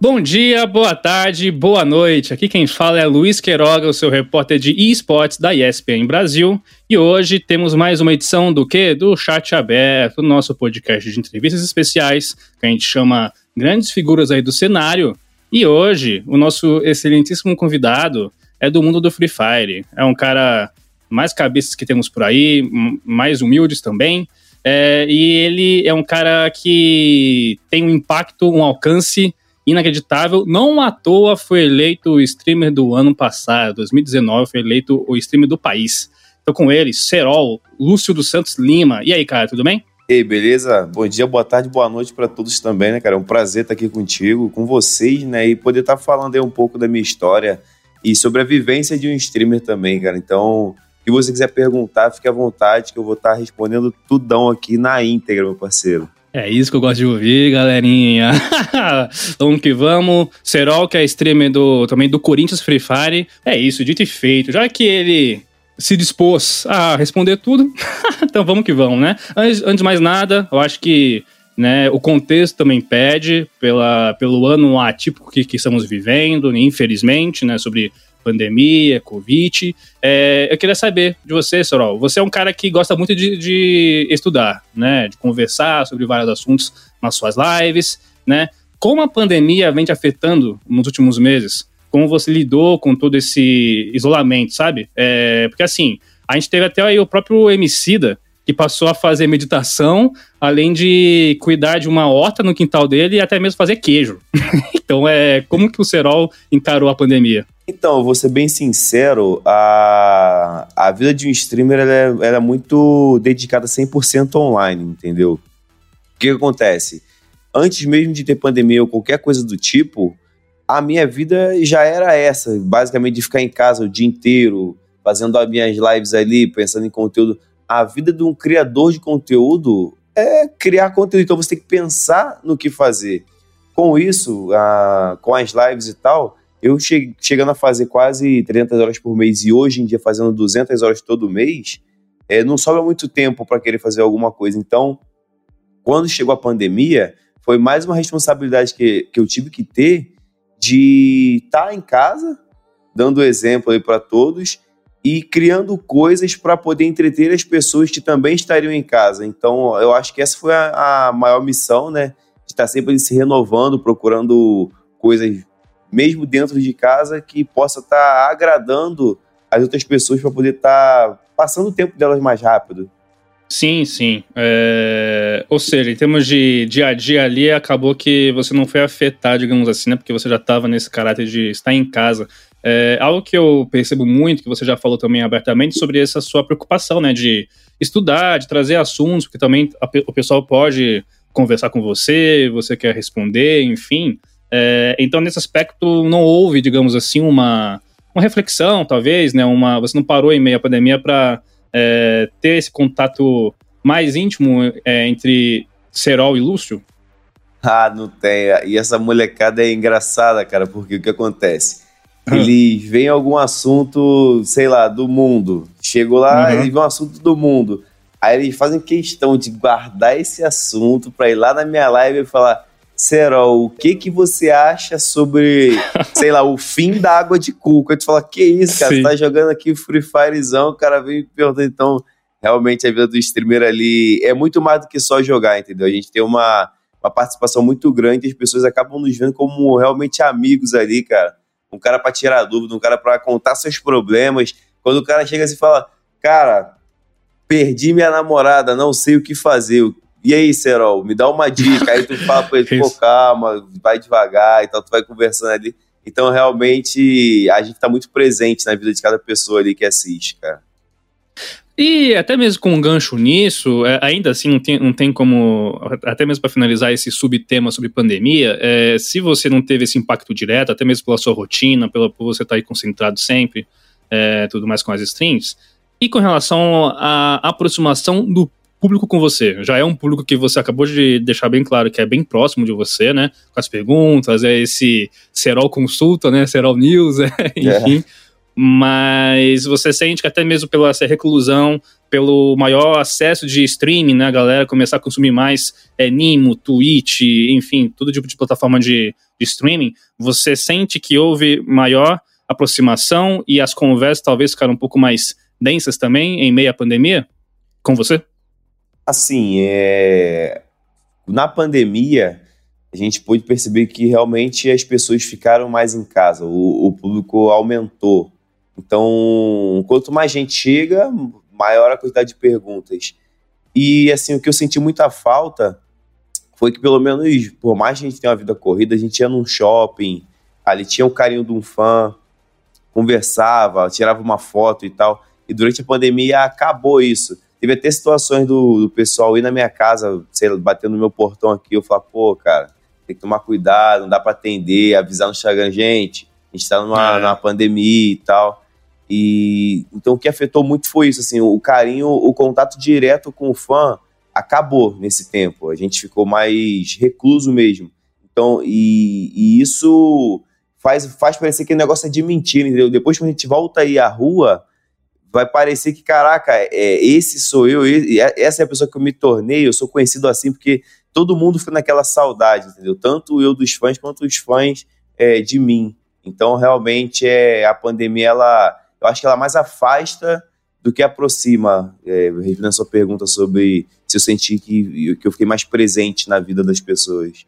Bom dia, boa tarde, boa noite. Aqui quem fala é Luiz Queiroga, o seu repórter de esportes da ESPN Brasil. E hoje temos mais uma edição do que? Do Chat Aberto, nosso podcast de entrevistas especiais, que a gente chama grandes figuras aí do cenário. E hoje, o nosso excelentíssimo convidado é do mundo do Free Fire. É um cara mais cabeças que temos por aí, mais humildes também. É, e ele é um cara que tem um impacto, um alcance inacreditável. Não à toa foi eleito o streamer do ano passado, 2019, foi eleito o streamer do país. Tô com ele, Serol, Lúcio dos Santos Lima. E aí, cara, tudo bem? Ei, beleza? Bom dia, boa tarde, boa noite para todos também, né, cara? É um prazer estar aqui contigo, com vocês, né? E poder estar falando aí um pouco da minha história e sobre a vivência de um streamer também, cara. Então, se você quiser perguntar, fique à vontade, que eu vou estar respondendo tudão aqui na íntegra, meu parceiro. É isso que eu gosto de ouvir, galerinha. vamos que vamos. Serol, que é streamer do, também do Corinthians Free Fire. É isso, dito e feito. Já que ele se dispôs a responder tudo, então vamos que vamos, né? Antes, antes de mais nada, eu acho que né, o contexto também pede pela, pelo ano atípico que, que estamos vivendo, infelizmente, né, sobre pandemia, Covid. É, eu queria saber de você, Sorol. Você é um cara que gosta muito de, de, estudar, né? De conversar sobre vários assuntos nas suas lives, né? Como a pandemia vem te afetando nos últimos meses? Como você lidou com todo esse isolamento, sabe? É, porque assim, a gente teve até aí o próprio Emicida, que passou a fazer meditação, além de cuidar de uma horta no quintal dele e até mesmo fazer queijo. então, é como que o Serol encarou a pandemia? Então, eu vou ser bem sincero, a, a vida de um streamer ela é, ela é muito dedicada 100% online, entendeu? O que, que acontece? Antes mesmo de ter pandemia ou qualquer coisa do tipo, a minha vida já era essa, basicamente de ficar em casa o dia inteiro, fazendo as minhas lives ali, pensando em conteúdo. A vida de um criador de conteúdo é criar conteúdo, então você tem que pensar no que fazer. Com isso, a, com as lives e tal, eu che chegando a fazer quase 300 horas por mês e hoje em dia fazendo 200 horas todo mês, é, não sobra muito tempo para querer fazer alguma coisa. Então, quando chegou a pandemia, foi mais uma responsabilidade que, que eu tive que ter de estar tá em casa, dando exemplo aí para todos e criando coisas para poder entreter as pessoas que também estariam em casa. Então, eu acho que essa foi a, a maior missão, né? De estar tá sempre se renovando, procurando coisas mesmo dentro de casa, que possa estar tá agradando as outras pessoas para poder estar tá passando o tempo delas mais rápido. Sim, sim. É... Ou seja, em termos de dia a dia ali, acabou que você não foi afetado, digamos assim, né? Porque você já estava nesse caráter de estar em casa. É algo que eu percebo muito, que você já falou também abertamente, sobre essa sua preocupação, né? De estudar, de trazer assuntos, porque também a, o pessoal pode conversar com você, você quer responder, enfim. É, então, nesse aspecto, não houve, digamos assim, uma, uma reflexão, talvez, né? Uma, você não parou em meio à pandemia para é, ter esse contato mais íntimo é, entre Serol e Lúcio? Ah, não tem. E essa molecada é engraçada, cara, porque o que acontece? Eles veem algum assunto, sei lá, do mundo. Chegou lá, uhum. eles vêem um assunto do mundo. Aí eles fazem questão de guardar esse assunto pra ir lá na minha live e falar: Serol, o que que você acha sobre, sei lá, o fim da água de cuco? Aí tu fala, que isso, cara? Sim. Você tá jogando aqui Free Firezão, o cara vem me perguntando, então, realmente a vida do streamer ali é muito mais do que só jogar, entendeu? A gente tem uma, uma participação muito grande, as pessoas acabam nos vendo como realmente amigos ali, cara. Um cara para tirar dúvida, um cara para contar seus problemas. Quando o cara chega assim e fala, cara, perdi minha namorada, não sei o que fazer, e aí, Serol, me dá uma dica. Aí tu fala pra ele, pô, calma, vai devagar e tal, tu vai conversando ali. Então, realmente, a gente tá muito presente na vida de cada pessoa ali que assiste, cara. E até mesmo com um gancho nisso, é, ainda assim não tem, não tem como, até mesmo para finalizar esse subtema sobre pandemia, é, se você não teve esse impacto direto, até mesmo pela sua rotina, pela, por você estar tá aí concentrado sempre, é, tudo mais com as streams, e com relação à aproximação do público com você. Já é um público que você acabou de deixar bem claro que é bem próximo de você, né? Com as perguntas, é esse Serol Consulta, né? Serol News, é, enfim. É. mas você sente que até mesmo pela essa reclusão, pelo maior acesso de streaming, né, a galera começar a consumir mais é, Nimo, Twitch, enfim, todo tipo de plataforma de, de streaming, você sente que houve maior aproximação e as conversas talvez ficaram um pouco mais densas também em meio à pandemia? Com você? Assim, é... na pandemia, a gente pôde perceber que realmente as pessoas ficaram mais em casa, o, o público aumentou. Então, quanto mais gente chega, maior a quantidade de perguntas. E assim, o que eu senti muita falta foi que pelo menos, por mais que a gente tenha uma vida corrida, a gente ia num shopping, ali tinha o carinho de um fã, conversava, tirava uma foto e tal. E durante a pandemia acabou isso. Teve até situações do, do pessoal ir na minha casa, sei lá, batendo no meu portão aqui, eu falar, pô, cara, tem que tomar cuidado, não dá para atender, avisar no Instagram, gente, a gente tá numa, é. numa pandemia e tal. E então o que afetou muito foi isso, assim, o carinho, o contato direto com o fã acabou nesse tempo. A gente ficou mais recluso mesmo. Então, e, e isso faz, faz parecer que o negócio é de mentira, entendeu? Depois que a gente volta aí à rua, vai parecer que, caraca, é, esse sou eu, essa é a pessoa que eu me tornei, eu sou conhecido assim porque todo mundo fica naquela saudade, entendeu? Tanto eu dos fãs quanto os fãs é, de mim. Então, realmente, é, a pandemia, ela, eu acho que ela mais afasta do que aproxima. É, a sua pergunta sobre se eu senti que, que eu fiquei mais presente na vida das pessoas.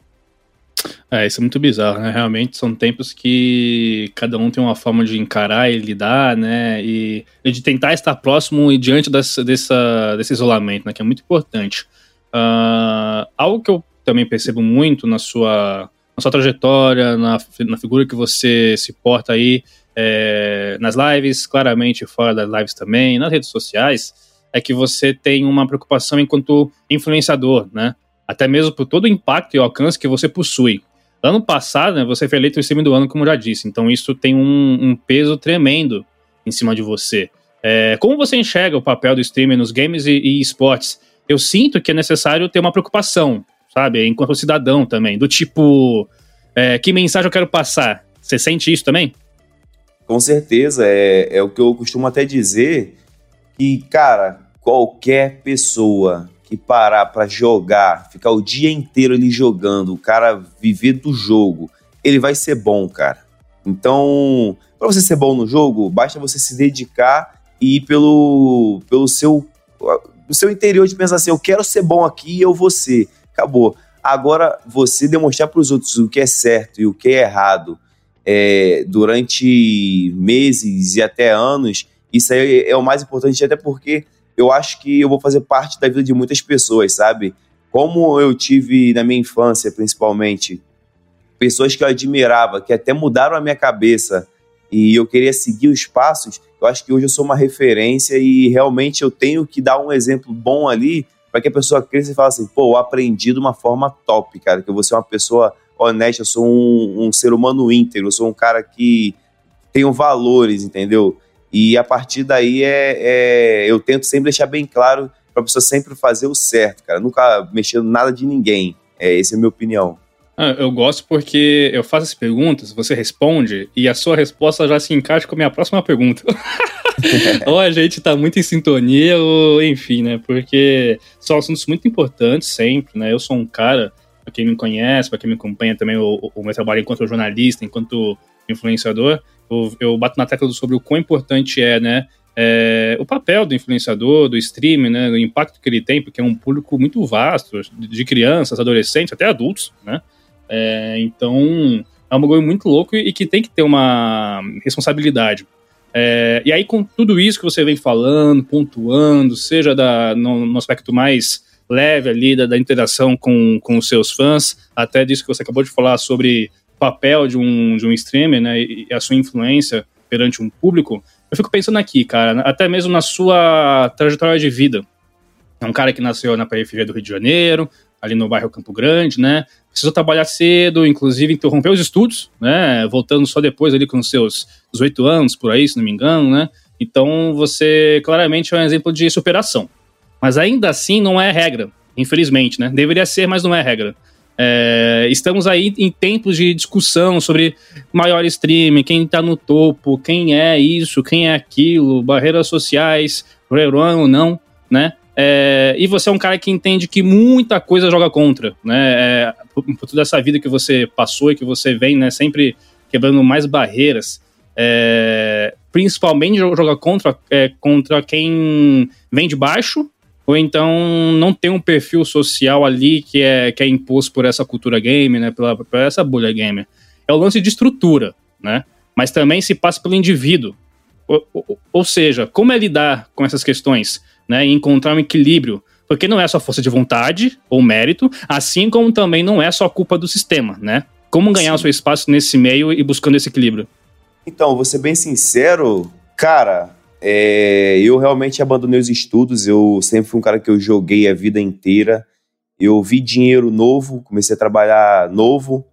É, isso é muito bizarro, né? Realmente são tempos que cada um tem uma forma de encarar e lidar, né? E, de tentar estar próximo e diante dessa, dessa, desse isolamento, né? Que é muito importante. Uh, algo que eu também percebo muito na sua, na sua trajetória, na, na figura que você se porta aí é, nas lives, claramente fora das lives também, nas redes sociais, é que você tem uma preocupação enquanto influenciador, né? Até mesmo por todo o impacto e alcance que você possui. Ano passado, né, você foi eleito o streaming do ano, como já disse, então isso tem um, um peso tremendo em cima de você. É, como você enxerga o papel do streaming nos games e, e esportes? eu sinto que é necessário ter uma preocupação, sabe? Enquanto cidadão também, do tipo, é, que mensagem eu quero passar? Você sente isso também? Com certeza, é, é o que eu costumo até dizer, que, cara, qualquer pessoa que parar para jogar, ficar o dia inteiro ali jogando, o cara viver do jogo, ele vai ser bom, cara. Então, para você ser bom no jogo, basta você se dedicar e ir pelo, pelo seu no seu interior de pensar assim, eu quero ser bom aqui e eu vou ser. Acabou. Agora, você demonstrar para os outros o que é certo e o que é errado é, durante meses e até anos, isso aí é o mais importante, até porque eu acho que eu vou fazer parte da vida de muitas pessoas, sabe? Como eu tive na minha infância, principalmente, pessoas que eu admirava, que até mudaram a minha cabeça e eu queria seguir os passos, eu acho que hoje eu sou uma referência e realmente eu tenho que dar um exemplo bom ali para que a pessoa cresça e fale assim, pô, eu aprendi de uma forma top, cara, que eu vou ser uma pessoa honesta, eu sou um, um ser humano íntegro, eu sou um cara que tenho valores, entendeu? E a partir daí é, é eu tento sempre deixar bem claro para a pessoa sempre fazer o certo, cara, nunca mexendo nada de ninguém. É, essa é a minha opinião. Ah, eu gosto porque eu faço as perguntas, você responde e a sua resposta já se encaixa com a minha próxima pergunta. ou a gente tá muito em sintonia, ou enfim, né? Porque são assuntos muito importantes sempre, né? Eu sou um cara, pra quem me conhece, pra quem me acompanha também, o, o meu trabalho enquanto jornalista, enquanto influenciador, eu, bato na tecla sobre o quão importante é, né? É, o papel do influenciador, do streaming, né, o impacto que ele tem, porque é um público muito vasto, de crianças, adolescentes, até adultos, né? É, então, é um bagulho muito louco e que tem que ter uma responsabilidade. É, e aí, com tudo isso que você vem falando, pontuando, seja da, no, no aspecto mais leve ali da, da, interação com, com os seus fãs, até disso que você acabou de falar sobre papel de um, de um streamer, né, e a sua influência perante um público, eu fico pensando aqui, cara, até mesmo na sua trajetória de vida. É um cara que nasceu na periferia do Rio de Janeiro, ali no bairro Campo Grande, né? Precisou trabalhar cedo, inclusive interrompeu os estudos, né? Voltando só depois ali com seus 18 anos, por aí, se não me engano, né? Então você claramente é um exemplo de superação. Mas ainda assim não é regra, infelizmente, né? Deveria ser, mas não é regra. É, estamos aí em tempos de discussão sobre maior streaming, quem está no topo, quem é isso, quem é aquilo, barreiras sociais, rerun ou não, né? É, e você é um cara que entende que muita coisa joga contra, né? É, por, por, toda essa vida que você passou e que você vem, né? Sempre quebrando mais barreiras. É, principalmente joga contra, é, contra quem vem de baixo, ou então não tem um perfil social ali que é, que é imposto por essa cultura game, né? Pela, por essa bolha gamer. É o lance de estrutura, né? Mas também se passa pelo indivíduo. Ou, ou, ou seja, como é lidar com essas questões? né, e encontrar um equilíbrio, porque não é só força de vontade ou mérito, assim como também não é só culpa do sistema, né? Como ganhar Sim. o seu espaço nesse meio e buscando esse equilíbrio? Então, vou ser bem sincero, cara, é, eu realmente abandonei os estudos, eu sempre fui um cara que eu joguei a vida inteira, eu vi dinheiro novo, comecei a trabalhar novo,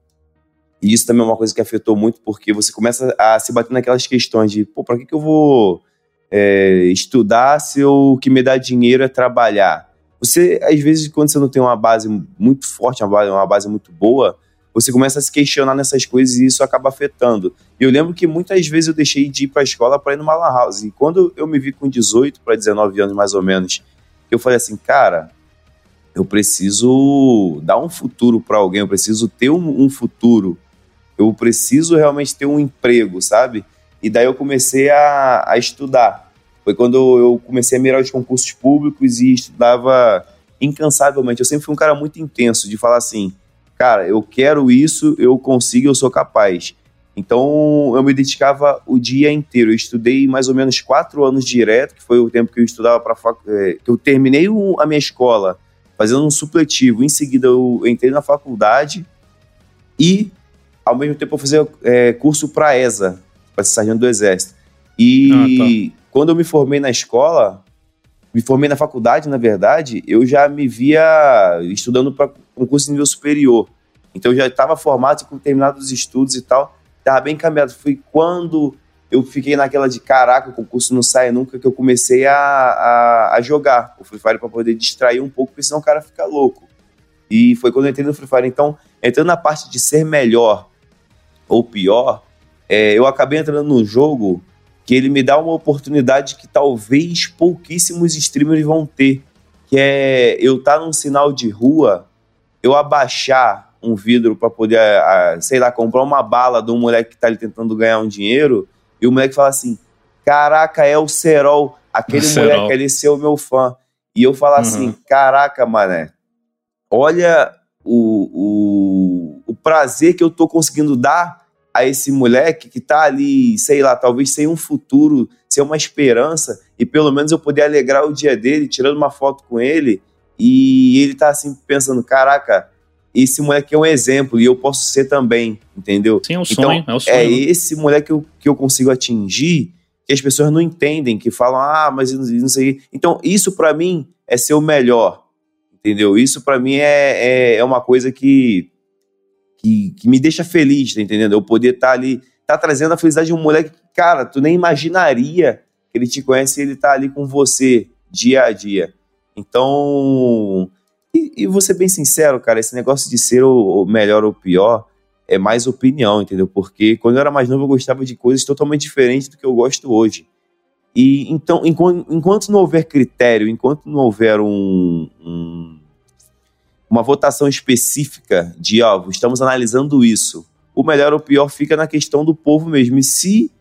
e isso também é uma coisa que afetou muito, porque você começa a se bater naquelas questões de, pô, pra que, que eu vou é, estudar se o que me dá dinheiro é trabalhar. Você, às vezes, quando você não tem uma base muito forte, uma base, uma base muito boa, você começa a se questionar nessas coisas e isso acaba afetando. E eu lembro que muitas vezes eu deixei de ir para a escola para ir numa lan house. E quando eu me vi com 18 para 19 anos, mais ou menos, eu falei assim, cara, eu preciso dar um futuro para alguém, eu preciso ter um, um futuro, eu preciso realmente ter um emprego, sabe? E daí eu comecei a, a estudar. Foi quando eu comecei a mirar os concursos públicos e estudava incansavelmente. Eu sempre fui um cara muito intenso de falar assim, cara, eu quero isso, eu consigo, eu sou capaz. Então eu me dedicava o dia inteiro. Eu estudei mais ou menos quatro anos direto, que foi o tempo que eu estudava para fac... É, que eu terminei a minha escola fazendo um supletivo. Em seguida eu entrei na faculdade e ao mesmo tempo eu fazia é, curso para ESA, para ser sargento do Exército. E ah, tá. quando eu me formei na escola, me formei na faculdade, na verdade, eu já me via estudando para concurso de nível superior. Então eu já estava formado, com terminado os estudos e tal, estava bem encaminhado. Foi quando eu fiquei naquela de caraca, o concurso não sai nunca, que eu comecei a, a, a jogar o Free Fire para poder distrair um pouco, porque senão o cara fica louco. E foi quando eu entrei no Free Fire. Então, entrando na parte de ser melhor ou pior, é, eu acabei entrando num jogo que ele me dá uma oportunidade que talvez pouquíssimos streamers vão ter, que é eu estar tá num sinal de rua, eu abaixar um vidro para poder, a, a, sei lá, comprar uma bala de um moleque que tá ali tentando ganhar um dinheiro, e o moleque fala assim: Caraca, é o Serol, aquele o moleque Serol. ali é o meu fã. E eu falo assim, uhum. assim: Caraca, mané, olha o, o, o prazer que eu tô conseguindo dar a esse moleque que tá ali, sei lá, talvez sem um futuro, sem uma esperança, e pelo menos eu poder alegrar o dia dele, tirando uma foto com ele, e ele tá assim pensando, caraca, esse moleque é um exemplo e eu posso ser também, entendeu? Sim, é um então, sonho, então, é o sonho. É esse moleque que eu, que eu consigo atingir que as pessoas não entendem, que falam, ah, mas não sei. Então, isso para mim é ser o melhor, entendeu? Isso para mim é, é, é uma coisa que que, que me deixa feliz, tá entendendo? Eu poder estar tá ali, tá trazendo a felicidade de um moleque que, cara, tu nem imaginaria que ele te conhece e ele tá ali com você dia a dia. Então, e, e vou ser bem sincero, cara, esse negócio de ser o, o melhor ou pior é mais opinião, entendeu? Porque quando eu era mais novo eu gostava de coisas totalmente diferentes do que eu gosto hoje. E então, enquanto, enquanto não houver critério, enquanto não houver um, um uma votação específica de, ó, estamos analisando isso. O melhor ou pior fica na questão do povo mesmo. E se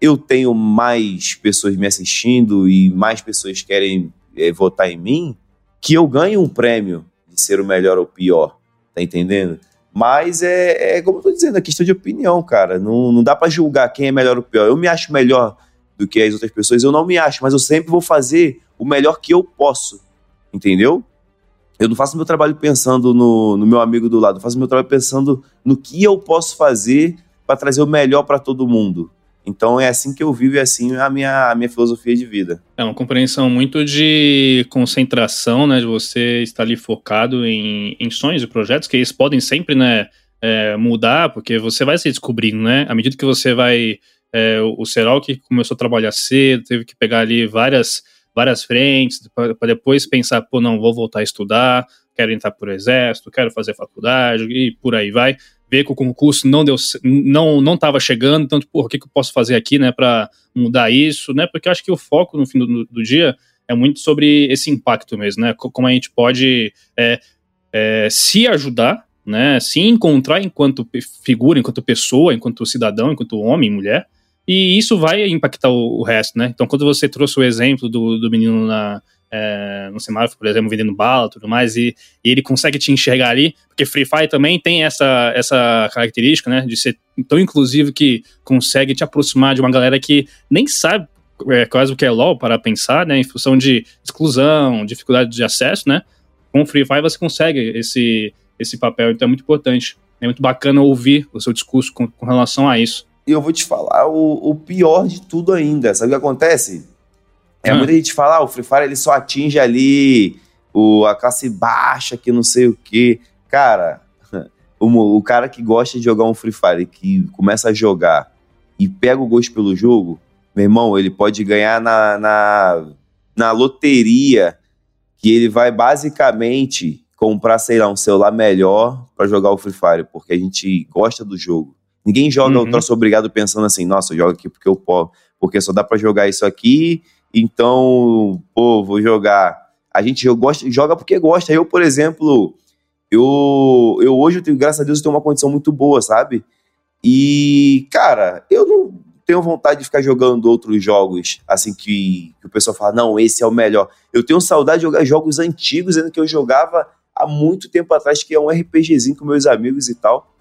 eu tenho mais pessoas me assistindo e mais pessoas querem votar em mim, que eu ganhe um prêmio de ser o melhor ou pior. Tá entendendo? Mas é, é como eu tô dizendo, é questão de opinião, cara. Não, não dá para julgar quem é melhor ou pior. Eu me acho melhor do que as outras pessoas, eu não me acho, mas eu sempre vou fazer o melhor que eu posso. Entendeu? Eu não faço meu trabalho pensando no, no meu amigo do lado, eu faço meu trabalho pensando no que eu posso fazer para trazer o melhor para todo mundo. Então é assim que eu vivo e é assim a minha, a minha filosofia de vida. É uma compreensão muito de concentração, né? De você estar ali focado em, em sonhos e projetos, que eles podem sempre, né? É, mudar, porque você vai se descobrindo, né? À medida que você vai. É, o Serol que começou a trabalhar cedo, teve que pegar ali várias várias frentes, para depois pensar, pô, não, vou voltar a estudar, quero entrar por exército, quero fazer faculdade e por aí vai. Ver que o concurso não deu, não não estava chegando, então por o que, que eu posso fazer aqui, né, para mudar isso, né? Porque eu acho que o foco no fim do, do dia é muito sobre esse impacto mesmo, né? Como a gente pode é, é, se ajudar, né? Se encontrar enquanto figura, enquanto pessoa, enquanto cidadão, enquanto homem, mulher, e isso vai impactar o, o resto, né? Então, quando você trouxe o exemplo do, do menino na, é, no semáforo, por exemplo, vendendo bala tudo mais, e, e, ele consegue te enxergar ali, porque Free Fire também tem essa, essa característica, né, de ser tão inclusivo que consegue te aproximar de uma galera que nem sabe é, quase o que é LoL para pensar, né, em função de exclusão, dificuldade de acesso, né, com Free Fire você consegue esse, esse papel, então é muito importante. É muito bacana ouvir o seu discurso com, com relação a isso. E eu vou te falar o, o pior de tudo ainda. Sabe o que acontece? É, hum. Muita gente fala, ah, o Free Fire ele só atinge ali o, a classe baixa, que não sei o quê. Cara, o, o cara que gosta de jogar um Free Fire, que começa a jogar e pega o gosto pelo jogo, meu irmão, ele pode ganhar na, na, na loteria, que ele vai basicamente comprar, sei lá, um celular melhor para jogar o Free Fire, porque a gente gosta do jogo. Ninguém joga uhum. o troço obrigado pensando assim, nossa, eu jogo aqui porque eu posso, porque só dá para jogar isso aqui, então, pô, vou jogar. A gente gosta, joga porque gosta. Eu, por exemplo, eu, eu hoje, eu tenho, graças a Deus, eu tenho uma condição muito boa, sabe? E, cara, eu não tenho vontade de ficar jogando outros jogos, assim, que, que o pessoal fala, não, esse é o melhor. Eu tenho saudade de jogar jogos antigos, ainda que eu jogava há muito tempo atrás, que é um RPGzinho com meus amigos e tal.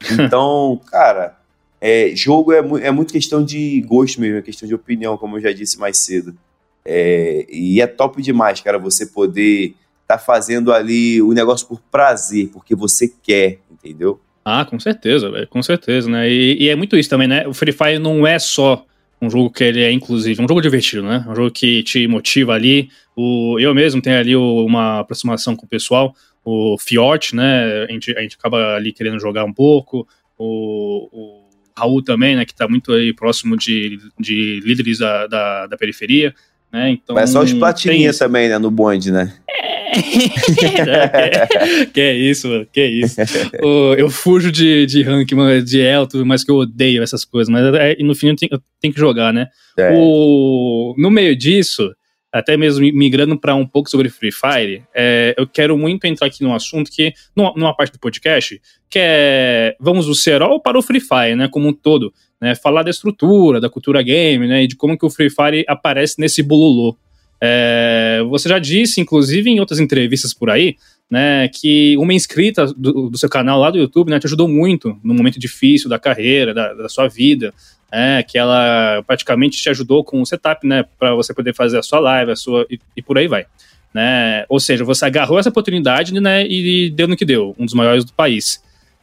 Então, cara, é, jogo é, é muito questão de gosto mesmo, é questão de opinião, como eu já disse mais cedo. É, e é top demais, cara, você poder tá fazendo ali o negócio por prazer, porque você quer, entendeu? Ah, com certeza, véio, com certeza, né? E, e, é muito isso também, né? O Free Fire não é só um jogo que ele é inclusive, é um jogo divertido, né? Um jogo que te motiva ali. O, eu mesmo tenho ali uma aproximação com o pessoal o Fiort, né? A gente, a gente acaba ali querendo jogar um pouco. O, o Raul também, né? Que tá muito aí próximo de, de líderes da, da, da periferia. Né? Então, Mas só os platininhas também, né? No bonde, né? É. que é isso, mano, que é isso. eu fujo de, de rank, mano, de Elto, mas que eu odeio essas coisas. Mas é, no fim eu tenho, eu tenho que jogar, né? É. O, no meio disso, até mesmo migrando para um pouco sobre Free Fire, é, eu quero muito entrar aqui num assunto que, numa, parte do podcast, que é, vamos do Serol para o Free Fire, né, como um todo, né, falar da estrutura, da cultura game, né, e de como que o Free Fire aparece nesse bololô. É, você já disse, inclusive, em outras entrevistas por aí, né, que uma inscrita do, do, seu canal lá do YouTube, né, te ajudou muito no momento difícil da carreira, da, da sua vida, é, que ela praticamente te ajudou com o setup, né, para você poder fazer a sua live, a sua e, e, por aí vai, né? Ou seja, você agarrou essa oportunidade, né, e deu no que deu, um dos maiores do país.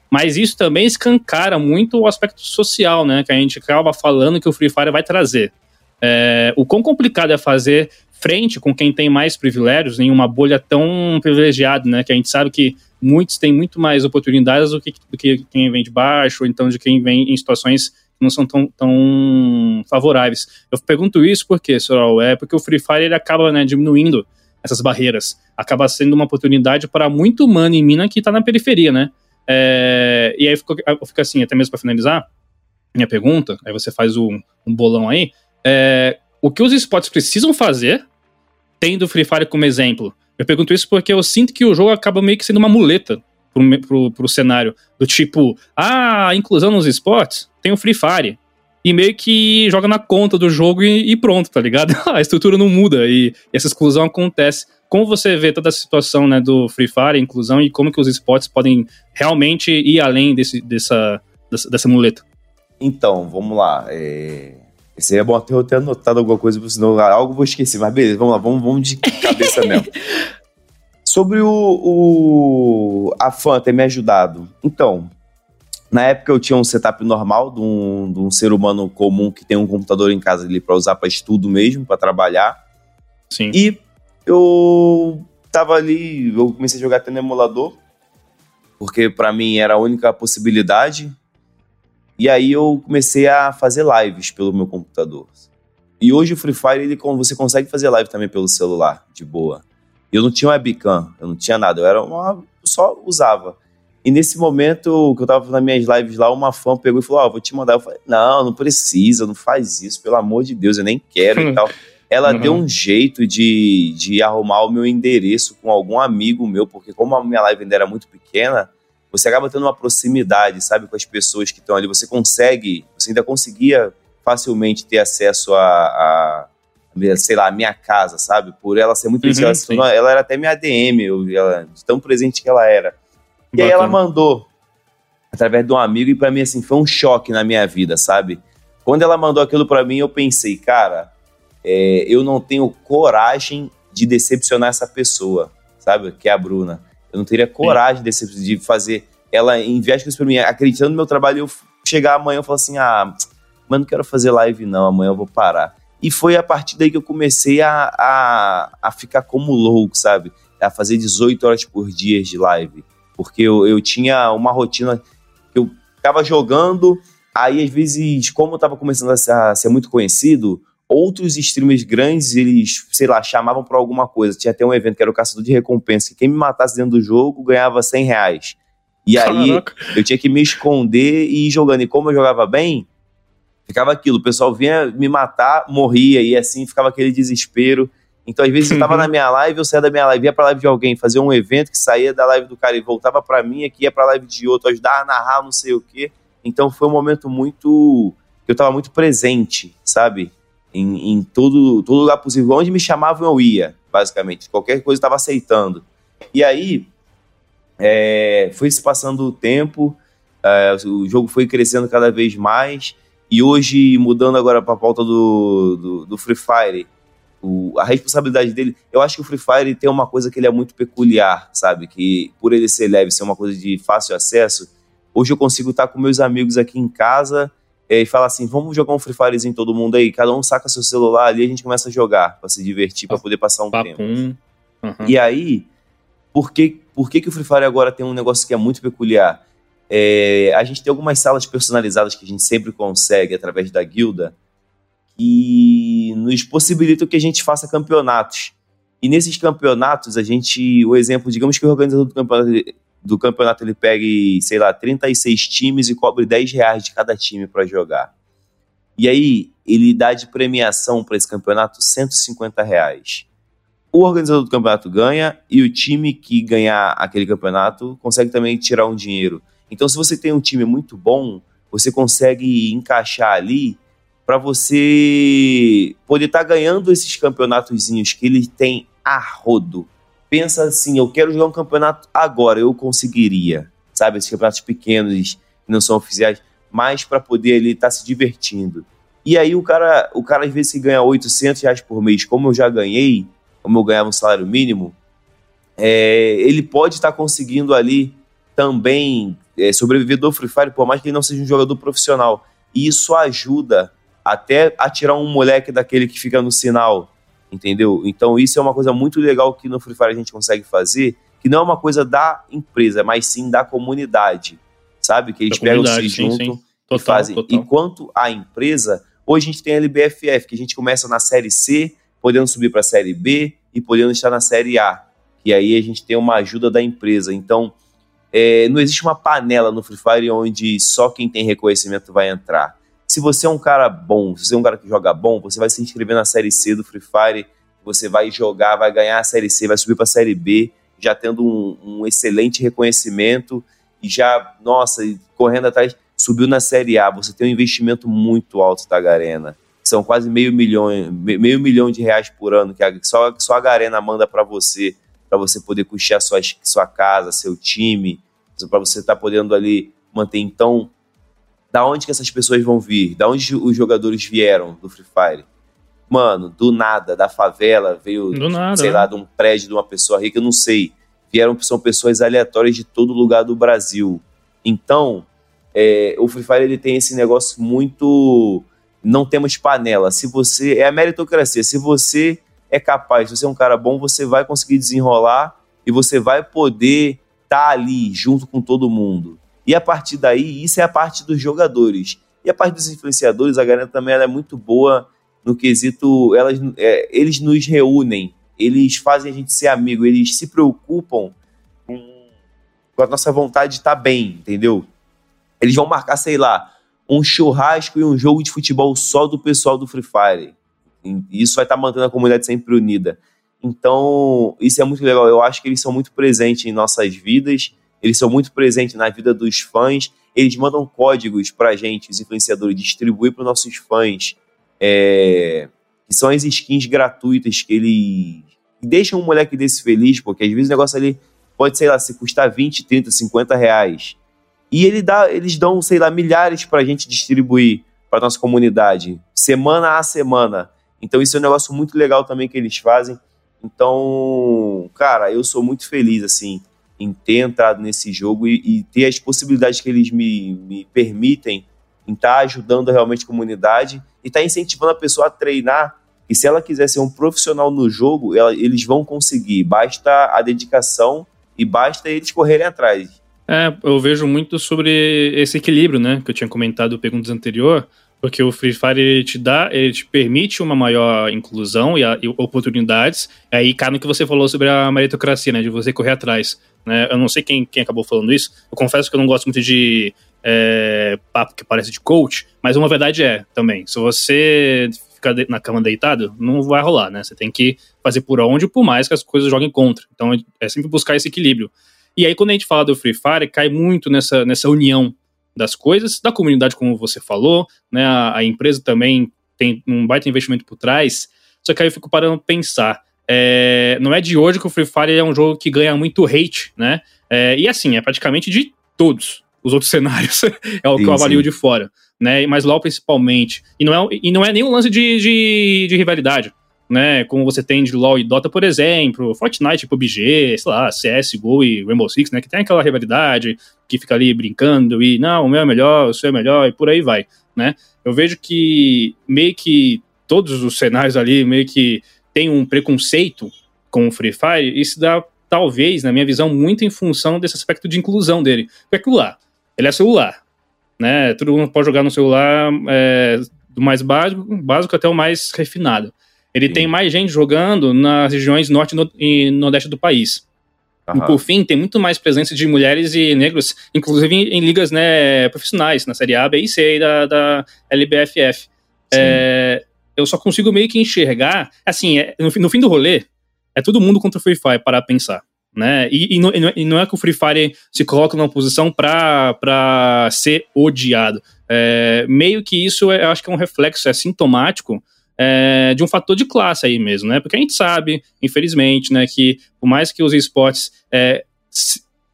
Mas isso também escancara muito o aspecto social, né, que a gente acaba falando que o Free Fire vai trazer. É, o quão complicado é fazer frente com quem tem mais privilégios em uma bolha tão privilegiada, né, que a gente sabe que muitos têm muito mais oportunidades do que, do que quem vem de baixo, ou então de quem vem em situações não são tão, tão favoráveis. Eu pergunto isso porque, Sorol, é porque o Free Fire ele acaba né, diminuindo essas barreiras, acaba sendo uma oportunidade para muito humano em mina que está na periferia, né? É, e aí fica assim, até mesmo para finalizar, minha pergunta, aí você faz um, um bolão aí, é, o que os esportes precisam fazer, tendo o Free Fire como exemplo? Eu pergunto isso porque eu sinto que o jogo acaba meio que sendo uma muleta pro, pro, pro cenário. Do tipo, ah, inclusão nos esportes, tem o Free Fire. E meio que joga na conta do jogo e, e pronto, tá ligado? a estrutura não muda e, e essa exclusão acontece. Como você vê toda a situação né, do Free Fire, inclusão, e como que os esportes podem realmente ir além desse, dessa, dessa, dessa muleta? Então, vamos lá. É... Seria bom até eu ter anotado alguma coisa, senão algo vou esquecer. Mas beleza, vamos lá, vamos, vamos de cabeça mesmo. Sobre o, o, a fã ter me ajudado. Então, na época eu tinha um setup normal de um, de um ser humano comum que tem um computador em casa ali para usar para estudo mesmo, para trabalhar. Sim. E eu tava ali, eu comecei a jogar até no emulador, porque para mim era a única possibilidade. E aí eu comecei a fazer lives pelo meu computador. E hoje o Free Fire, ele, você consegue fazer live também pelo celular, de boa. Eu não tinha webcam, eu não tinha nada, eu era uma. só usava. E nesse momento que eu tava nas minhas lives lá, uma fã pegou e falou: Ó, oh, vou te mandar. Eu falei: Não, não precisa, não faz isso, pelo amor de Deus, eu nem quero e tal. Ela uhum. deu um jeito de, de arrumar o meu endereço com algum amigo meu, porque como a minha live ainda era muito pequena, você acaba tendo uma proximidade, sabe, com as pessoas que estão ali. Você consegue, você ainda conseguia facilmente ter acesso a, a sei lá, a minha casa, sabe? Por ela ser muito uhum, ela, ela, era até minha DM, eu, ela, tão presente que ela era. E aí ela mandou, através de um amigo, e para mim, assim, foi um choque na minha vida, sabe? Quando ela mandou aquilo para mim, eu pensei, cara, é, eu não tenho coragem de decepcionar essa pessoa, sabe? Que é a Bruna. Eu não teria coragem de, de fazer ela enviar as coisas pra mim, acreditando no meu trabalho, eu chegar amanhã e falar assim, ah, mas não quero fazer live não, amanhã eu vou parar. E foi a partir daí que eu comecei a, a, a ficar como louco, sabe? A fazer 18 horas por dia de live porque eu, eu tinha uma rotina que eu ficava jogando, aí às vezes, como eu tava começando a ser, a ser muito conhecido, outros streamers grandes, eles, sei lá, chamavam para alguma coisa. Tinha até um evento que era o Caçador de Recompensa, que quem me matasse dentro do jogo ganhava 100 reais. E aí Caraca. eu tinha que me esconder e ir jogando. E como eu jogava bem, ficava aquilo. O pessoal vinha me matar, morria, e assim ficava aquele desespero. Então, às vezes, eu tava uhum. na minha live, eu saía da minha live, ia pra live de alguém, fazia um evento que saía da live do cara e voltava pra mim, aqui ia pra live de outro, ajudar a narrar, não sei o quê. Então, foi um momento muito. Eu tava muito presente, sabe? Em, em todo, todo lugar possível. Onde me chamavam, eu ia, basicamente. Qualquer coisa eu tava aceitando. E aí, é, foi se passando o tempo, é, o jogo foi crescendo cada vez mais. E hoje, mudando agora pra pauta do, do, do Free Fire o, a responsabilidade dele. Eu acho que o Free Fire tem uma coisa que ele é muito peculiar, sabe? Que por ele ser leve, ser uma coisa de fácil acesso, hoje eu consigo estar com meus amigos aqui em casa é, e falar assim: vamos jogar um Free Firezinho todo mundo aí, cada um saca seu celular ali e a gente começa a jogar para se divertir, para poder passar um Papum. tempo. Uhum. E aí, por que, por que, que o Free Fire agora tem um negócio que é muito peculiar? É, a gente tem algumas salas personalizadas que a gente sempre consegue através da guilda e nos possibilitam que a gente faça campeonatos. E nesses campeonatos, a gente, o exemplo, digamos que o organizador do campeonato, do campeonato ele pegue, sei lá, 36 times e cobre 10 reais de cada time para jogar. E aí, ele dá de premiação para esse campeonato 150 reais. O organizador do campeonato ganha e o time que ganhar aquele campeonato consegue também tirar um dinheiro. Então, se você tem um time muito bom, você consegue encaixar ali para você poder estar tá ganhando esses campeonatozinhos que ele tem a rodo. Pensa assim, eu quero jogar um campeonato agora, eu conseguiria, sabe? Esses campeonatos pequenos que não são oficiais, mas para poder ele estar tá se divertindo. E aí o cara, o cara às vezes se ganha 800 reais por mês, como eu já ganhei, como eu ganhava um salário mínimo, é, ele pode estar tá conseguindo ali também é, sobreviver do Free Fire, por mais que ele não seja um jogador profissional. E isso ajuda até atirar um moleque daquele que fica no sinal, entendeu? Então isso é uma coisa muito legal que no Free Fire a gente consegue fazer, que não é uma coisa da empresa, mas sim da comunidade, sabe? Que eles da pegam-se junto sim. Total, e fazem. Total. Enquanto a empresa, hoje a gente tem a LBFF, que a gente começa na série C, podendo subir para a série B e podendo estar na série A. E aí a gente tem uma ajuda da empresa. Então, é, não existe uma panela no Free Fire onde só quem tem reconhecimento vai entrar se você é um cara bom, se você é um cara que joga bom, você vai se inscrever na Série C do Free Fire, você vai jogar, vai ganhar a Série C, vai subir para a Série B, já tendo um, um, excelente reconhecimento e já, nossa, correndo atrás, subiu na Série A, você tem um investimento muito alto da Garena. São quase meio milhão, meio milhão de reais por ano que a, só, só a Garena manda para você, para você poder custear sua, sua casa, seu time, para você estar tá podendo ali manter. Então, da onde que essas pessoas vão vir? Da onde os jogadores vieram do Free Fire? Mano, do nada, da favela, veio, do nada, sei né? lá, de um prédio de uma pessoa rica, eu não sei. Vieram, são pessoas aleatórias de todo lugar do Brasil. Então, é, o Free Fire ele tem esse negócio muito. Não temos panela. Se você. É a meritocracia. Se você é capaz, se você é um cara bom, você vai conseguir desenrolar e você vai poder tá ali junto com todo mundo. E a partir daí, isso é a parte dos jogadores. E a parte dos influenciadores, a galera também é muito boa no quesito, elas, é, eles nos reúnem eles fazem a gente ser amigo, eles se preocupam com, com a nossa vontade de estar tá bem, entendeu? Eles vão marcar, sei lá, um churrasco e um jogo de futebol só do pessoal do Free Fire. E isso vai estar tá mantendo a comunidade sempre unida. Então, isso é muito legal. Eu acho que eles são muito presentes em nossas vidas, eles são muito presentes na vida dos fãs. Eles mandam códigos para a gente, os influenciadores, distribuir para os nossos fãs, é, que são as skins gratuitas que eles deixam um moleque desse feliz, porque às vezes o negócio ali pode, sei lá, se custar 20, 30, 50 reais. E ele dá, eles dão, sei lá, milhares para a gente distribuir para nossa comunidade, semana a semana. Então isso é um negócio muito legal também que eles fazem. Então, cara, eu sou muito feliz, assim, em ter entrado nesse jogo e, e ter as possibilidades que eles me, me permitem em estar tá ajudando realmente a comunidade e estar tá incentivando a pessoa a treinar. E se ela quiser ser um profissional no jogo, ela, eles vão conseguir. Basta a dedicação e basta eles correrem atrás. É, eu vejo muito sobre esse equilíbrio, né? Que eu tinha comentado perguntas anterior porque o Free Fire ele te dá, ele te permite uma maior inclusão e, a, e oportunidades. Aí cai no que você falou sobre a meritocracia, né? De você correr atrás. Né? Eu não sei quem, quem acabou falando isso. Eu confesso que eu não gosto muito de é, papo que parece de coach, mas uma verdade é também. Se você ficar na cama deitado, não vai rolar, né? Você tem que fazer por onde, por mais que as coisas joguem contra. Então é sempre buscar esse equilíbrio. E aí, quando a gente fala do Free Fire, cai muito nessa, nessa união das coisas, da comunidade, como você falou, né? A, a, empresa também tem um baita investimento por trás. Só que aí eu fico parando pensar. É, não é de hoje que o Free Fire é um jogo que ganha muito hate, né? É, e assim, é praticamente de todos os outros cenários. é o sim, que eu avalio sim. de fora. Né? Mas LoL principalmente. E não é, e não é nenhum lance de, de, de rivalidade né? Como você tem de LoL e Dota, por exemplo, Fortnite, PUBG, sei lá, CS, Go e Rainbow Six, né? Que tem aquela rivalidade que fica ali brincando e não, o meu é melhor, o seu é melhor e por aí vai, né? Eu vejo que meio que todos os cenários ali meio que tem um preconceito com o Free Fire, isso dá talvez, na minha visão, muito em função desse aspecto de inclusão dele. Porque aquilo lá, ele é celular, né? Todo mundo pode jogar no celular é, do mais básico, básico até o mais refinado ele Sim. tem mais gente jogando nas regiões norte e nordeste do país. Uhum. E por fim, tem muito mais presença de mulheres e negros, inclusive em, em ligas né, profissionais, na Série A, B e C da, da LBFF. É, eu só consigo meio que enxergar, assim, é, no, no, fim do rolê, é todo mundo contra o Free Fire para pensar. Né? E, e, não, e, não, é que o Free Fire se coloca numa posição para ser odiado. É, meio que isso é, eu acho que é um reflexo, é sintomático é, de um fator de classe aí mesmo, né? Porque a gente sabe, infelizmente, né, que por mais que os esportes é,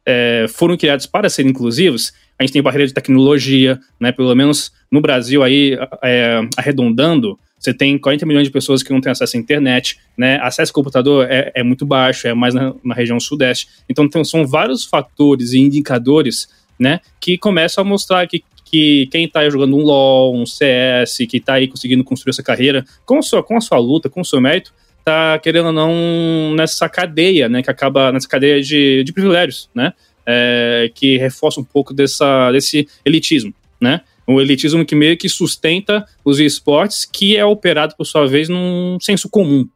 é, foram criados para serem inclusivos, a gente tem barreira de tecnologia, né? Pelo menos no Brasil aí, é, arredondando, você tem 40 milhões de pessoas que não têm acesso à internet, né? Acesso ao computador é, é muito baixo, é mais na, na região sudeste. Então, tem, são vários fatores e indicadores, né? Que começam a mostrar que que quem tá jogando um LoL, um CS, que tá aí conseguindo construir essa carreira, com a sua, com a sua luta, com o seu mérito, tá querendo ou não nessa cadeia, né, que acaba nessa cadeia de, de privilégios, né, é, que reforça um pouco dessa, desse elitismo, né, o elitismo que meio que sustenta os esportes, que é operado, por sua vez, num senso comum.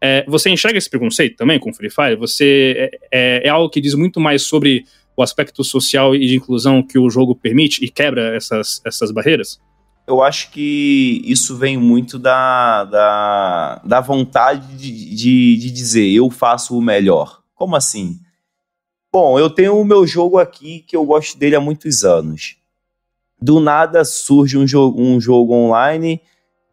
É, você enxerga esse preconceito também com o Free Fire? Você é, é, é algo que diz muito mais sobre o aspecto social e de inclusão que o jogo permite e quebra essas, essas barreiras? Eu acho que isso vem muito da, da, da vontade de, de, de dizer eu faço o melhor. Como assim? Bom, eu tenho o meu jogo aqui que eu gosto dele há muitos anos. Do nada surge um jogo, um jogo online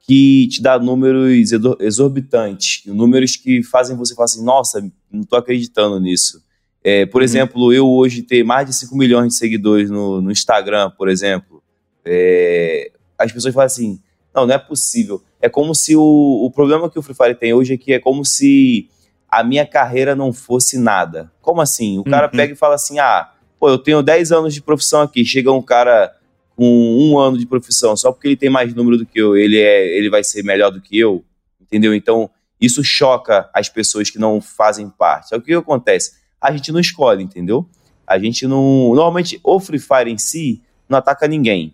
que te dá números exorbitantes, números que fazem você falar assim, nossa, não estou acreditando nisso. É, por uhum. exemplo, eu hoje ter mais de 5 milhões de seguidores no, no Instagram, por exemplo, é, as pessoas falam assim: não, não é possível. É como se o, o problema que o Free Fire tem hoje é que é como se a minha carreira não fosse nada. Como assim? O cara uhum. pega e fala assim: ah, pô, eu tenho 10 anos de profissão aqui, chega um cara com um ano de profissão, só porque ele tem mais número do que eu, ele, é, ele vai ser melhor do que eu, entendeu? Então, isso choca as pessoas que não fazem parte. Só que o que acontece? A gente não escolhe, entendeu? A gente não. Normalmente, o Free Fire em si não ataca ninguém.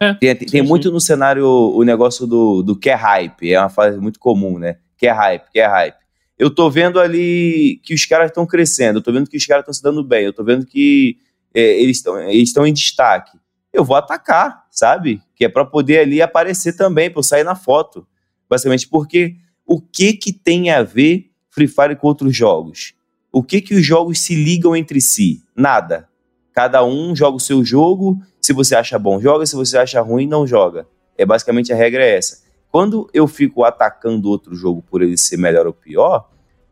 É, tem, tem sim, muito sim. no cenário o negócio do, do que é hype, é uma fase muito comum, né? Que é hype, que é hype. eu tô vendo ali que os caras estão crescendo, eu tô vendo que os caras estão se dando bem, eu tô vendo que é, eles estão eles em destaque. Eu vou atacar, sabe? Que é para poder ali aparecer também, para eu sair na foto. Basicamente, porque o que que tem a ver Free Fire com outros jogos? O que que os jogos se ligam entre si? Nada. Cada um joga o seu jogo, se você acha bom, joga, se você acha ruim, não joga. É basicamente a regra é essa. Quando eu fico atacando outro jogo por ele ser melhor ou pior,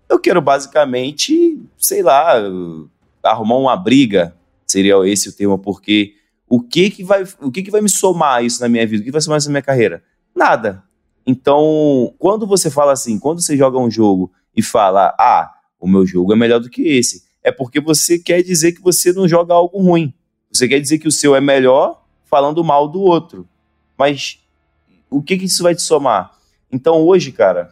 eu quero basicamente, sei lá, arrumar uma briga, seria esse o tema, porque o que que vai, o que que vai me somar isso na minha vida? O que vai somar isso na minha carreira? Nada. Então, quando você fala assim, quando você joga um jogo e fala, ah, o meu jogo é melhor do que esse, é porque você quer dizer que você não joga algo ruim. Você quer dizer que o seu é melhor falando mal do outro. Mas o que, que isso vai te somar? Então hoje, cara,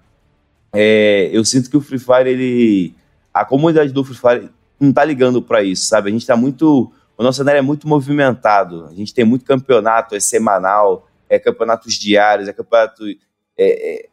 é, eu sinto que o Free Fire, ele. A comunidade do Free Fire não tá ligando para isso, sabe? A gente tá muito. O nosso cenário é muito movimentado. A gente tem muito campeonato, é semanal, é campeonatos diários, é campeonato. É, é,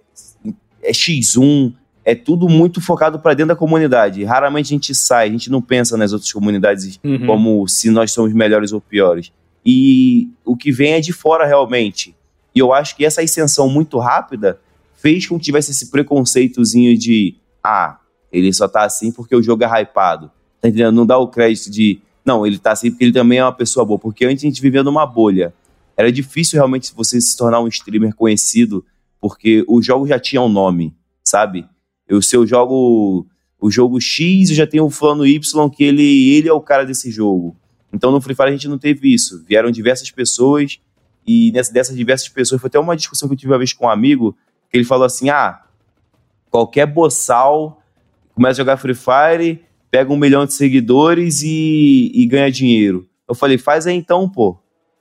é X1, é tudo muito focado para dentro da comunidade. Raramente a gente sai, a gente não pensa nas outras comunidades uhum. como se nós somos melhores ou piores. E o que vem é de fora realmente. E eu acho que essa ascensão muito rápida fez com que tivesse esse preconceitozinho de ah, ele só tá assim porque o jogo é hypado. Tá entendendo? Não dá o crédito de não, ele tá assim porque ele também é uma pessoa boa. Porque antes a gente vivia numa bolha. Era difícil realmente você se tornar um streamer conhecido porque o jogo já tinha um nome, sabe? Eu, se eu jogo o jogo X, eu já tenho o fulano Y que ele, ele é o cara desse jogo. Então no Free Fire a gente não teve isso. Vieram diversas pessoas e nessa, dessas diversas pessoas, foi até uma discussão que eu tive uma vez com um amigo, que ele falou assim: ah, qualquer boçal começa a jogar Free Fire, pega um milhão de seguidores e, e ganha dinheiro. Eu falei, faz aí então, pô.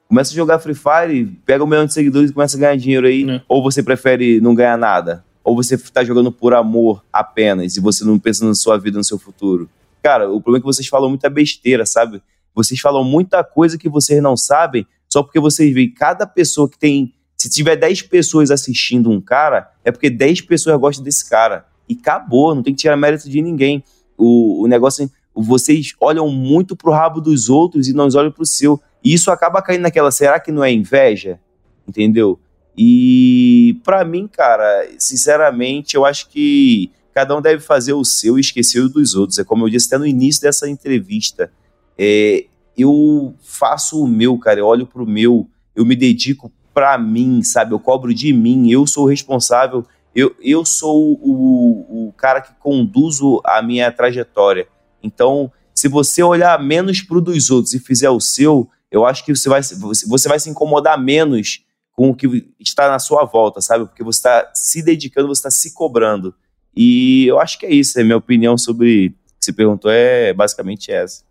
Começa a jogar Free Fire, pega um milhão de seguidores e começa a ganhar dinheiro aí. É. Ou você prefere não ganhar nada? Ou você está jogando por amor apenas e você não pensa na sua vida, no seu futuro? Cara, o problema é que vocês falam muita besteira, sabe? Vocês falam muita coisa que vocês não sabem só porque vocês veem cada pessoa que tem. Se tiver 10 pessoas assistindo um cara, é porque 10 pessoas gostam desse cara. E acabou, não tem que tirar mérito de ninguém. O, o negócio. Vocês olham muito pro rabo dos outros e não olham pro seu. E isso acaba caindo naquela. Será que não é inveja? Entendeu? E para mim, cara, sinceramente, eu acho que cada um deve fazer o seu e esquecer o dos outros. É como eu disse até no início dessa entrevista. É, eu faço o meu, cara, eu olho pro meu, eu me dedico para mim, sabe? Eu cobro de mim, eu sou o responsável, eu, eu sou o, o cara que conduzo a minha trajetória. Então, se você olhar menos pro dos outros e fizer o seu, eu acho que você vai, você vai se incomodar menos com o que está na sua volta, sabe? Porque você está se dedicando, você está se cobrando. E eu acho que é isso, é minha opinião sobre que você perguntou é basicamente essa.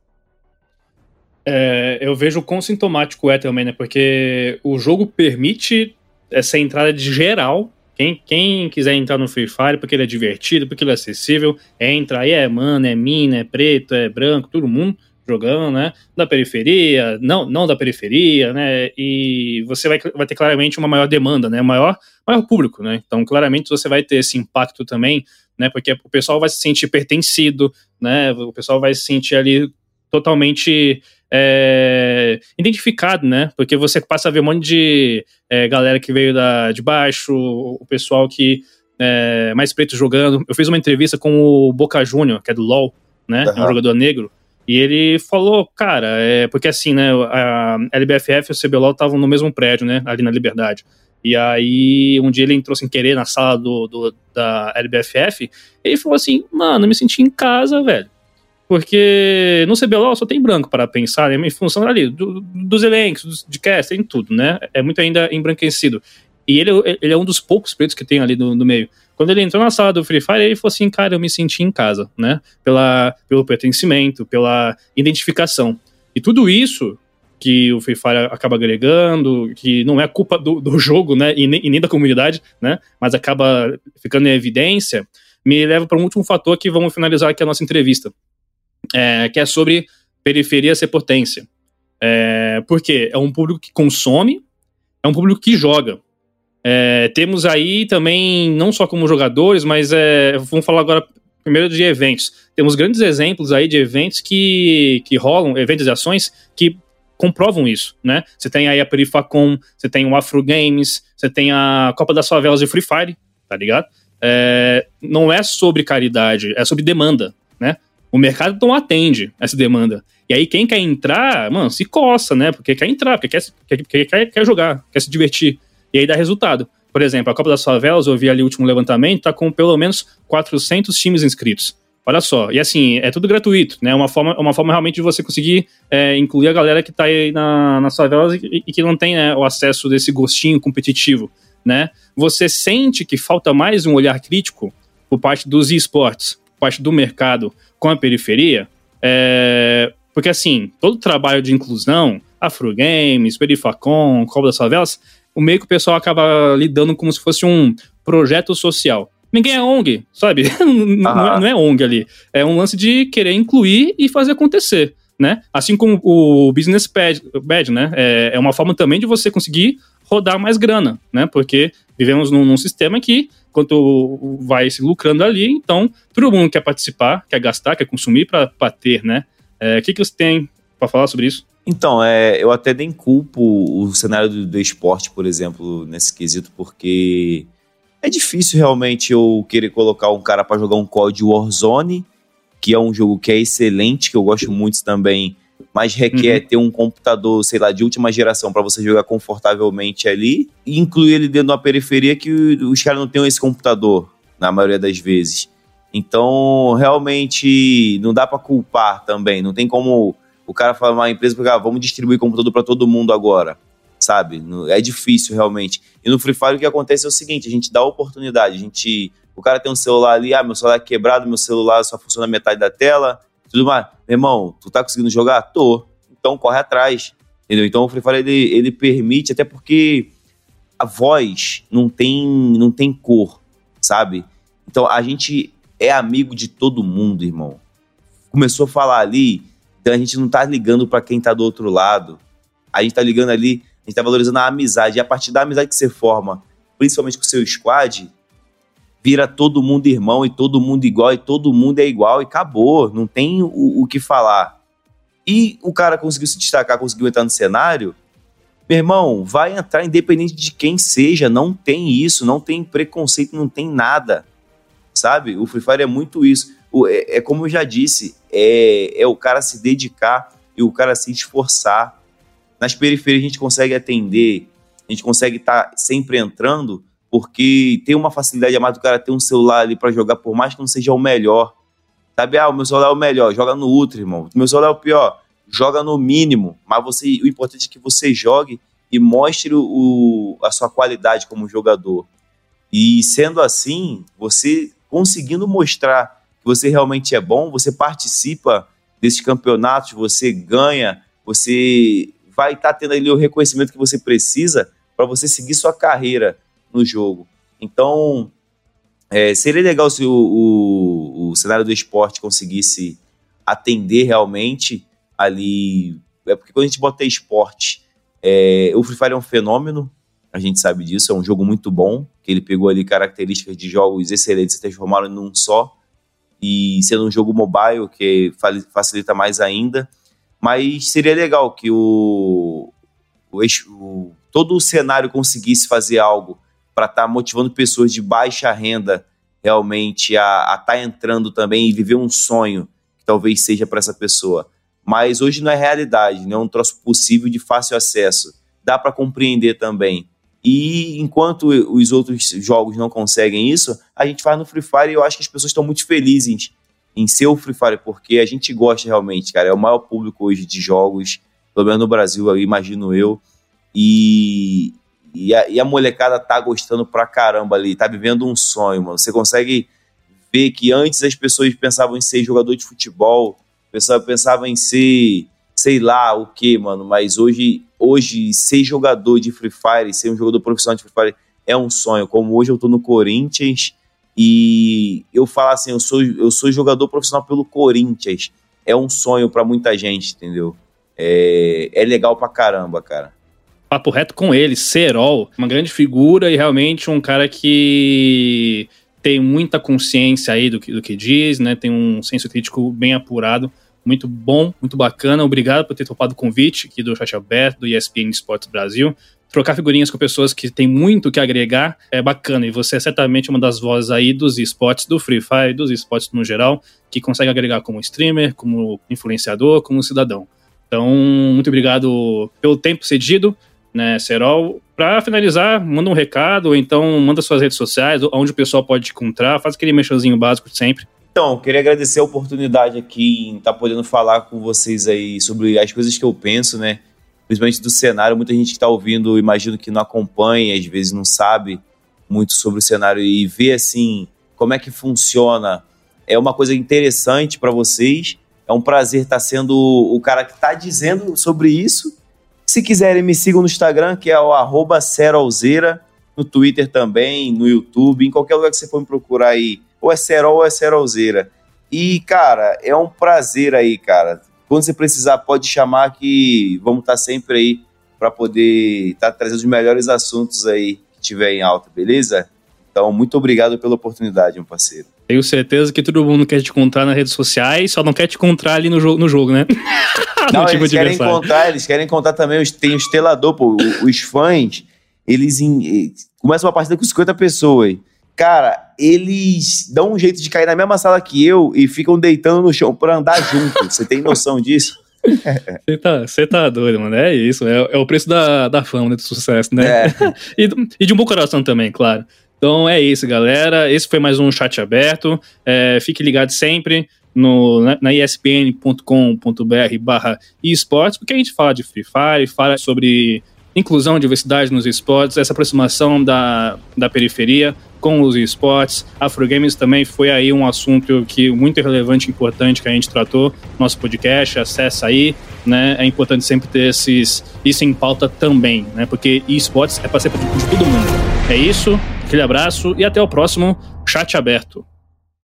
É, eu vejo quão sintomático é também, né? Porque o jogo permite essa entrada de geral. Quem, quem quiser entrar no Free Fire porque ele é divertido, porque ele é acessível, entra aí, é mano, é mina, é preto, é branco, todo mundo jogando, né? Da periferia, não, não da periferia, né? E você vai, vai ter claramente uma maior demanda, né? Maior, maior público, né? Então, claramente você vai ter esse impacto também, né? Porque o pessoal vai se sentir pertencido, né? O pessoal vai se sentir ali totalmente é, identificado, né? Porque você passa a ver um monte de é, galera que veio da, de baixo, o pessoal que é mais preto jogando. Eu fiz uma entrevista com o Boca Júnior, que é do LoL, né? Uhum. É um jogador negro. E ele falou, cara, é porque assim, né? A LBFF e o CBLOL estavam no mesmo prédio, né? Ali na Liberdade. E aí, um dia ele entrou sem querer na sala do, do da LBFF. E ele falou assim: Mano, eu me senti em casa, velho. Porque no CBLOL só tem branco para pensar, né? em função ali do, dos elencos, de cast, tem tudo, né? É muito ainda embranquecido. E ele, ele é um dos poucos pretos que tem ali no, no meio. Quando ele entrou na sala do Free Fire, ele falou assim, cara, eu me senti em casa, né? Pela, pelo pertencimento, pela identificação. E tudo isso que o Free Fire acaba agregando, que não é culpa do, do jogo, né? E nem, e nem da comunidade, né? Mas acaba ficando em evidência, me leva para um último fator que vamos finalizar aqui a nossa entrevista é, que é sobre periferia ser potência. É, porque é um público que consome, é um público que joga. É, temos aí também, não só como jogadores, mas é, vamos falar agora primeiro de eventos. Temos grandes exemplos aí de eventos que, que rolam, eventos e ações que comprovam isso, né? Você tem aí a Perifacom, você tem o Afro Games, você tem a Copa das Favelas de Free Fire, tá ligado? É, não é sobre caridade, é sobre demanda, né? O mercado não atende essa demanda. E aí quem quer entrar, mano, se coça, né? Porque quer entrar, porque quer, quer, quer, quer jogar, quer se divertir. E aí dá resultado. Por exemplo, a Copa das Favelas, eu vi ali o último levantamento, tá com pelo menos 400 times inscritos. Olha só, e assim, é tudo gratuito, né? Uma forma, uma forma realmente de você conseguir é, incluir a galera que tá aí na, nas favelas e, e que não tem né, o acesso desse gostinho competitivo, né? Você sente que falta mais um olhar crítico por parte dos esportes, por parte do mercado com a periferia, é, porque assim, todo trabalho de inclusão, Afro Games, Perifacom, Copa das Favelas, o meio que o pessoal acaba lidando como se fosse um projeto social. Ninguém é ONG, sabe? não, é, não é ONG ali. É um lance de querer incluir e fazer acontecer. Né? Assim como o Business badge né? É, é, uma forma também de você conseguir rodar mais grana, né? Porque vivemos num, num, sistema que, quanto vai se lucrando ali, então todo mundo quer participar, quer gastar, quer consumir para ter, né? É, o é, que, que você tem para falar sobre isso? Então, é, eu até nem culpo o cenário do, do esporte, por exemplo, nesse quesito, porque é difícil realmente eu querer colocar um cara para jogar um COD Warzone, que é um jogo que é excelente, que eu gosto muito também, mas requer uhum. ter um computador, sei lá, de última geração para você jogar confortavelmente ali, e incluir ele dentro de uma periferia que os caras não têm esse computador, na maioria das vezes. Então, realmente, não dá para culpar também, não tem como o cara falar uma empresa, porque, ah, vamos distribuir computador para todo mundo agora sabe? É difícil realmente. E no Free Fire o que acontece é o seguinte: a gente dá oportunidade, a gente. O cara tem um celular ali, ah, meu celular é quebrado, meu celular só funciona metade da tela, tudo mais. Meu irmão, tu tá conseguindo jogar? Tô. Então corre atrás. Entendeu? Então o Free Fire ele, ele permite, até porque a voz não tem, não tem cor, sabe? Então a gente é amigo de todo mundo, irmão. Começou a falar ali, então a gente não tá ligando para quem tá do outro lado. A gente tá ligando ali gente tá valorizando a amizade. E a partir da amizade que você forma, principalmente com o seu squad, vira todo mundo irmão e todo mundo igual e todo mundo é igual e acabou. Não tem o, o que falar. E o cara conseguiu se destacar, conseguiu entrar no cenário. Meu irmão, vai entrar independente de quem seja. Não tem isso, não tem preconceito, não tem nada. Sabe? O Free Fire é muito isso. É, é como eu já disse, é, é o cara se dedicar e o cara se esforçar nas periferias a gente consegue atender, a gente consegue estar tá sempre entrando, porque tem uma facilidade a mais do cara ter um celular ali para jogar, por mais que não seja o melhor. Sabe, ah, o meu celular é o melhor, joga no Ultra, irmão. O meu celular é o pior, joga no mínimo. Mas você, o importante é que você jogue e mostre o, a sua qualidade como jogador. E sendo assim, você conseguindo mostrar você realmente é bom, você participa desses campeonatos, você ganha, você vai estar tá tendo ali o reconhecimento que você precisa para você seguir sua carreira no jogo. Então, é, seria legal se o, o, o, cenário do esporte conseguisse atender realmente ali. É porque quando a gente bota esporte, é, o Free Fire é um fenômeno, a gente sabe disso, é um jogo muito bom, que ele pegou ali características de jogos excelentes e transformaram num só. E sendo um jogo mobile, que facilita mais ainda. Mas seria legal que o, o, o todo o cenário conseguisse fazer algo para estar tá motivando pessoas de baixa renda realmente a estar tá entrando também e viver um sonho que talvez seja para essa pessoa. Mas hoje não é realidade, não é um troço possível de fácil acesso. Dá para compreender também. E enquanto os outros jogos não conseguem isso, a gente faz no Free Fire e eu acho que as pessoas estão muito felizes em ser o Free Fire, porque a gente gosta realmente, cara. É o maior público hoje de jogos, pelo menos no Brasil, eu imagino eu. E, e, a, e a molecada tá gostando pra caramba ali, tá vivendo um sonho, mano. Você consegue ver que antes as pessoas pensavam em ser jogador de futebol, pensavam, pensavam em ser, sei lá o que, mano. Mas hoje, hoje, ser jogador de Free Fire, ser um jogador profissional de Free Fire é um sonho. Como hoje eu tô no Corinthians e eu falo assim, eu sou, eu sou jogador profissional pelo Corinthians. É um sonho para muita gente, entendeu? É, é legal pra caramba, cara. Papo reto com ele, Serol, uma grande figura e realmente um cara que tem muita consciência aí do que, do que diz, né? Tem um senso crítico bem apurado, muito bom, muito bacana. Obrigado por ter topado o convite aqui do Chat Aberto, do ESPN Esportes Brasil. Trocar figurinhas com pessoas que têm muito que agregar é bacana. E você é certamente uma das vozes aí dos esportes, do Free Fire, dos esportes no geral, que consegue agregar como streamer, como influenciador, como cidadão. Então, muito obrigado pelo tempo cedido né, Serol. Para finalizar, manda um recado, ou então manda suas redes sociais, onde o pessoal pode te encontrar, faz aquele mexãozinho básico sempre. Então, queria agradecer a oportunidade aqui em estar tá podendo falar com vocês aí sobre as coisas que eu penso, né? Principalmente do cenário. Muita gente que está ouvindo, imagino que não acompanha, às vezes não sabe muito sobre o cenário e ver assim como é que funciona. É uma coisa interessante para vocês. É um prazer estar tá sendo o cara que está dizendo sobre isso se quiserem, me sigam no Instagram, que é o arroba Serolzeira, no Twitter também, no YouTube, em qualquer lugar que você for me procurar aí. Ou é Serol ou é Serolzeira. E, cara, é um prazer aí, cara. Quando você precisar, pode chamar que vamos estar sempre aí para poder estar tá trazendo os melhores assuntos aí que tiver em alta, beleza? Então, muito obrigado pela oportunidade, meu parceiro. Tenho certeza que todo mundo quer te encontrar nas redes sociais, só não quer te encontrar ali no, jogo, no jogo né? Não, tipo eles querem encontrar, eles querem encontrar também, tem o estelador, pô, os fãs, eles começam uma partida com 50 pessoas. Cara, eles dão um jeito de cair na mesma sala que eu e ficam deitando no chão para andar junto. Você tem noção disso? Você tá, tá doido, mano. É isso. É, é o preço da, da fama, né, do sucesso, né? É. e, e de um bom coração também, claro. Então é isso, galera. Esse foi mais um chat aberto. É, fique ligado sempre no, na, na espn.com.br barra esportes, porque a gente fala de Free Fire, fala sobre inclusão, diversidade nos esportes, essa aproximação da, da periferia com os esportes. Afro Games também foi aí um assunto que muito relevante e importante que a gente tratou no nosso podcast, acessa aí, né? É importante sempre ter esses, isso em pauta também, né? Porque esportes é para ser de todo mundo. É isso, aquele abraço e até o próximo chat aberto.